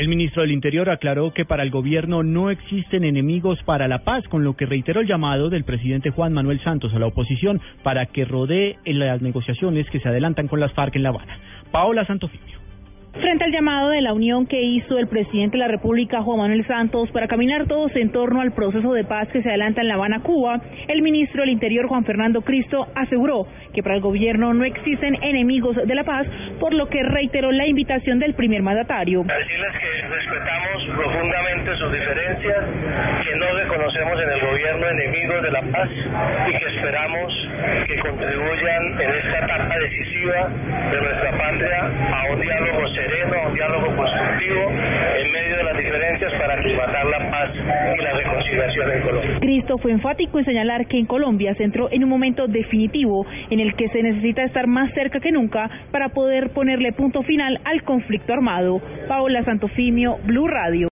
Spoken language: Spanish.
El ministro del Interior aclaró que para el gobierno no existen enemigos para la paz, con lo que reiteró el llamado del presidente Juan Manuel Santos a la oposición para que rodee las negociaciones que se adelantan con las FARC en La Habana. Paola Santofimio. Frente al llamado de la unión que hizo el presidente de la República, Juan Manuel Santos, para caminar todos en torno al proceso de paz que se adelanta en La Habana, Cuba, el ministro del Interior, Juan Fernando Cristo, aseguró que para el gobierno no existen enemigos de la paz, por lo que reiteró la invitación del primer mandatario. Decirles que respetamos profundamente sus diferencias, que no reconocemos en el gobierno enemigos de la paz y que esperamos que contribuyan en esta etapa decisiva de nuestra patria a un diálogo sereno, a un diálogo constructivo en medio de las para la paz y la reconciliación en Colombia. Cristo fue enfático en señalar que en Colombia se entró en un momento definitivo en el que se necesita estar más cerca que nunca para poder ponerle punto final al conflicto armado. Paola Santofimio, Blue Radio.